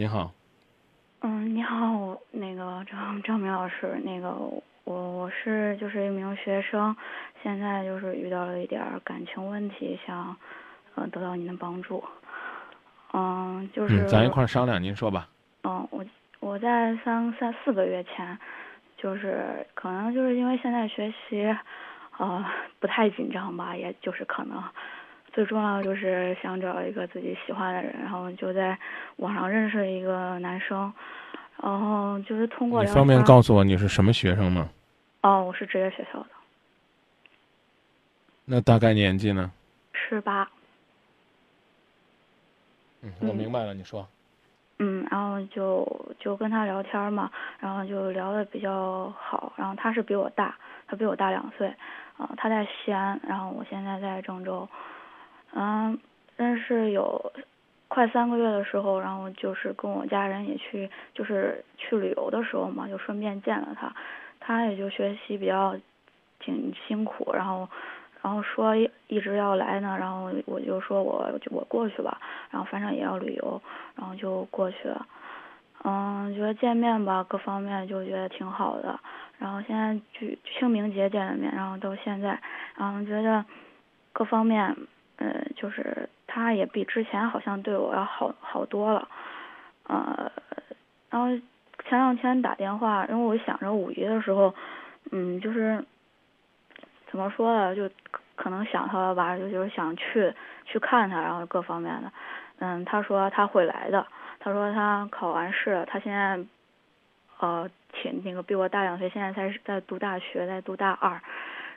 你好，嗯，你好，那个张张明老师，那个我我是就是一名学生，现在就是遇到了一点儿感情问题，想呃得到您的帮助。嗯，就是嗯，咱一块儿商量，您说吧。嗯，我我在三三四个月前，就是可能就是因为现在学习，呃，不太紧张吧，也就是可能最重要就是想找一个自己喜欢的人，然后就在网上认识一个男生，然后就是通过聊你方便告诉我你是什么学生吗？哦，我是职业学校的，那大概年纪呢？十八，嗯，我嗯明白了，你说。嗯，然后就就跟他聊天嘛，然后就聊的比较好，然后他是比我大，他比我大两岁，啊、他在西安，然后我现在在郑州，嗯，认识有快三个月的时候，然后就是跟我家人也去，就是去旅游的时候嘛，就顺便见了他，他也就学习比较挺辛苦，然后。然后说一直要来呢，然后我就说我就我过去吧，然后反正也要旅游，然后就过去了。嗯，觉得见面吧，各方面就觉得挺好的。然后现在就清明节见了面，然后到现在，然后觉得各方面，呃，就是他也比之前好像对我要好好多了。呃，然后前两天打电话，因为我想着五一的时候，嗯，就是怎么说呢，就可能想他了吧，就就是想去去看他，然后各方面的。嗯，他说他会来的，他说他考完试，他现在呃挺那个比我大两岁，现在才在读大学，在读大二，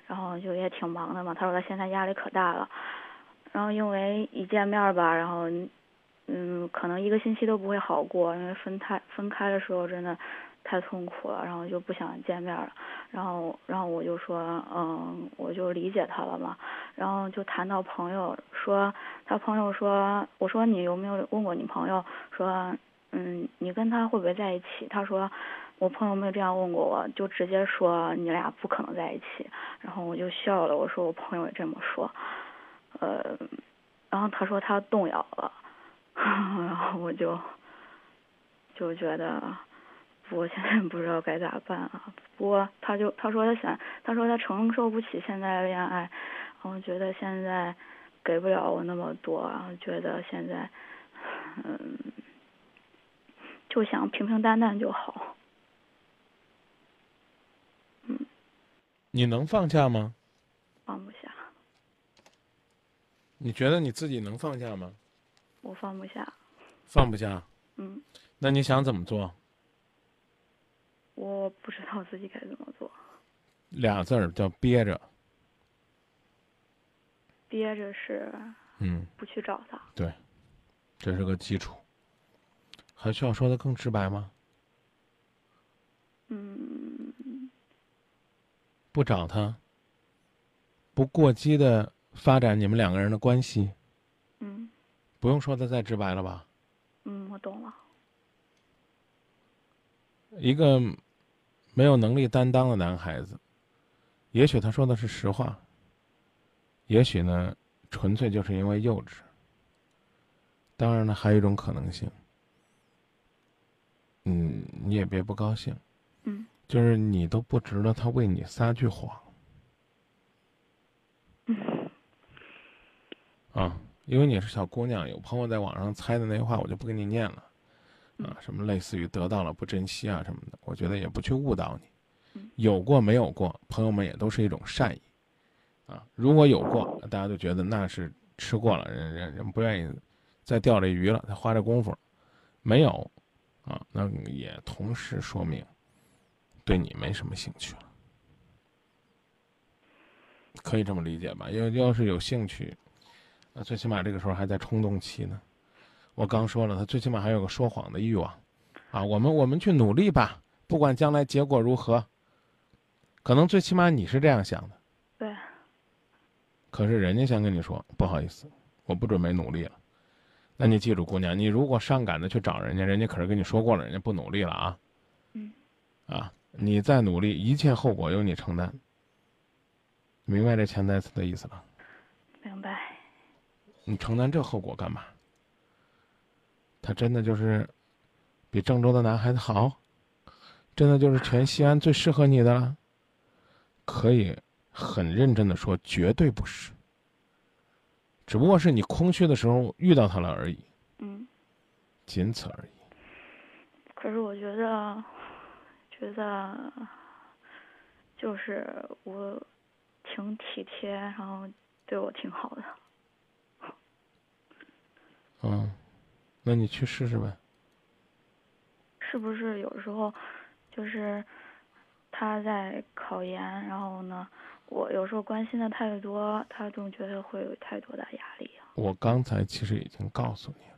然后就也挺忙的嘛。他说他现在压力可大了，然后因为一见面吧，然后嗯可能一个星期都不会好过，因为分开分开的时候真的太痛苦了，然后就不想见面了。然后然后我就说嗯我就理解他了嘛，然后就谈到朋友，说他朋友说我说你有没有问过你朋友说嗯你跟他会不会在一起？他说。我朋友没有这样问过我，就直接说你俩不可能在一起，然后我就笑了，我说我朋友也这么说，呃，然后他说他动摇了，然后我就就觉得我现在不知道该咋办啊。不过他就他说他想，他说他承受不起现在的恋爱，然后觉得现在给不了我那么多，然后觉得现在嗯就想平平淡淡就好。嗯你能放下吗？放不下，你觉得你自己能放下吗？我放不下。放不下。嗯，那你想怎么做？我不知道自己该怎么做，俩字儿叫憋着。憋着是嗯，不去找他。对这是个基础。还需要说的更直白吗？嗯，不找他，不过激的发展你们两个人的关系，嗯不用说的再直白了吧？嗯，我懂了。一个没有能力担当的男孩子，也许他说的是实话，也许呢，纯粹就是因为幼稚。当然了，还有一种可能性，嗯，你也别不高兴，嗯就是你都不值得他为你撒句谎嗯啊，因为你是小姑娘，有朋友在网上猜的那些话，我就不给你念了，啊，什么类似于得到了不珍惜啊什么的，我觉得也不去误导你。嗯。有过没有过，朋友们也都是一种善意，啊，如果有过，大家都觉得那是吃过了，人人人不愿意再钓这鱼了，再花这功夫，没有，啊，那也同时说明对你没什么兴趣了，可以这么理解吧？要要是有兴趣，那最起码这个时候还在冲动期呢。我刚说了，他最起码还有个说谎的欲望，啊，我们我们去努力吧，不管将来结果如何，可能最起码你是这样想的，对，可是人家先跟你说，不好意思，我不准备努力了。那你记住，姑娘，你如果上赶着去找人家，人家可是跟你说过了，人家不努力了啊。嗯。啊，你再努力，一切后果由你承担。明白这潜台词的意思了？明白。你承担这后果干嘛？他真的就是比郑州的男孩子好？真的就是全西安最适合你的了？可以很认真的说，绝对不是。只不过是你空虚的时候遇到他了而已。嗯。仅此而已。可是我觉得，觉得，就是我挺体贴，然后对我挺好的。嗯，那你去试试呗。是不是有时候，就是他在考研，然后呢，我有时候关心的太多，他总觉得会有太多的压力我刚才其实已经告诉你了，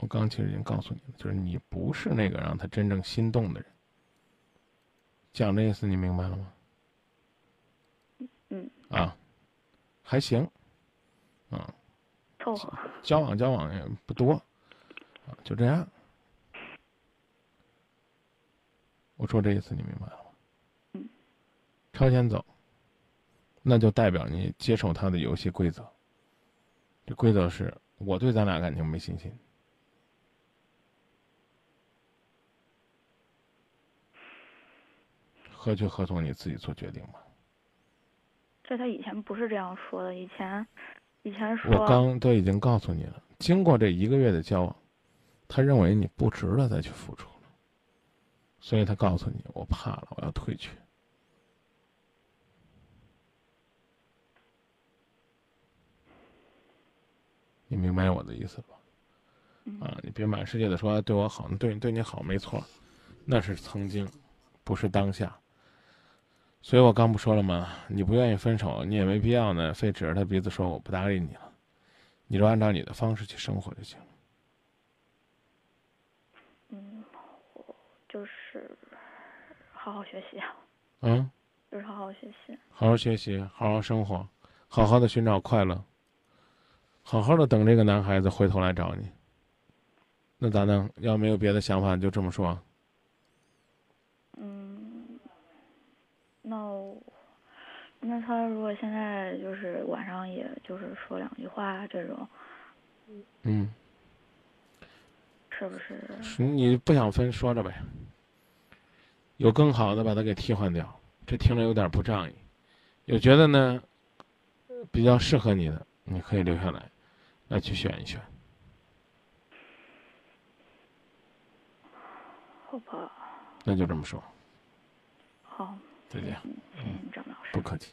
我刚其实已经告诉你了，就是你不是那个让他真正心动的人。讲的意思你明白了吗？嗯。啊，还行，啊。凑合。交往交往也不多，啊，就这样。我说这意思你明白了吗？嗯。朝前走，那就代表你接受他的游戏规则。这规则是我对咱俩感情没信心。何去何从，你自己做决定吧。这他以前不是这样说的，以前。以前说，我刚都已经告诉你了。经过这一个月的交往，他认为你不值得再去付出了，所以他告诉你：“我怕了，我要退去。”你明白我的意思吧？啊，你别满世界的说对我好，对对你好没错，那是曾经，不是当下。所以我刚不说了吗？你不愿意分手，你也没必要呢，非指着他鼻子说我不搭理你了，你就按照你的方式去生活就行了。嗯，我就是好好学习。嗯。就是好好学习。好好学习，好好生活，好好的寻找快乐，好好的等这个男孩子回头来找你。那咋弄？要没有别的想法，就这么说。那，那他如果现在就是晚上，也就是说两句话这种，嗯，是不是？你不想分，说着呗。有更好的，把它给替换掉。这听着有点不仗义。有觉得呢，比较适合你的，你可以留下来，来去选一选。好吧。那就这么说。好。再见，嗯，张老师，不客气。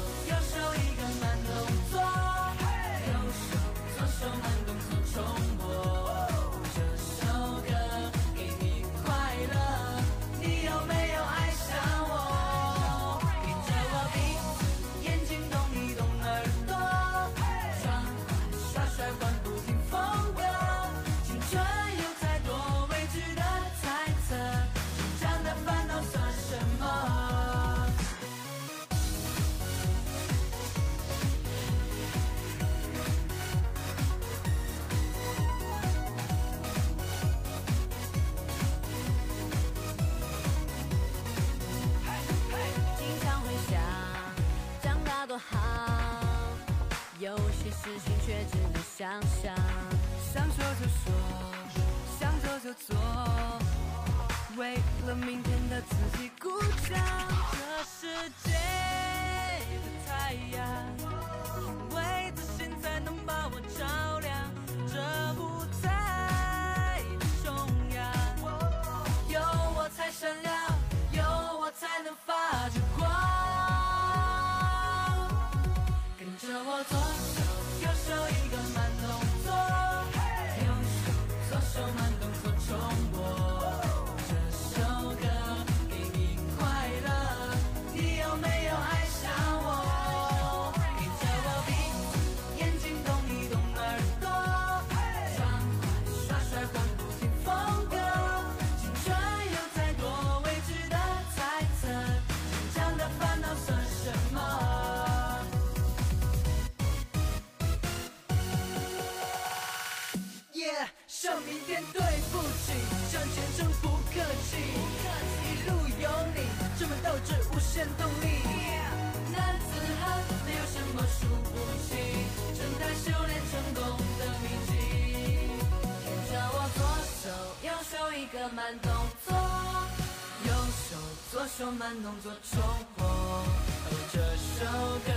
慢动作，嘿，右手，左手慢动作。想想。想说就说，想做就做，为了明天的自己鼓掌。这世界的太阳，耶，说明天对不起，向前冲不客气，一路有你，充满斗志，无限动力。男子汉没有什么输不起，正在修炼成功的秘籍。跟着我左手右手一个慢动作，右手左手慢动作重播，这首歌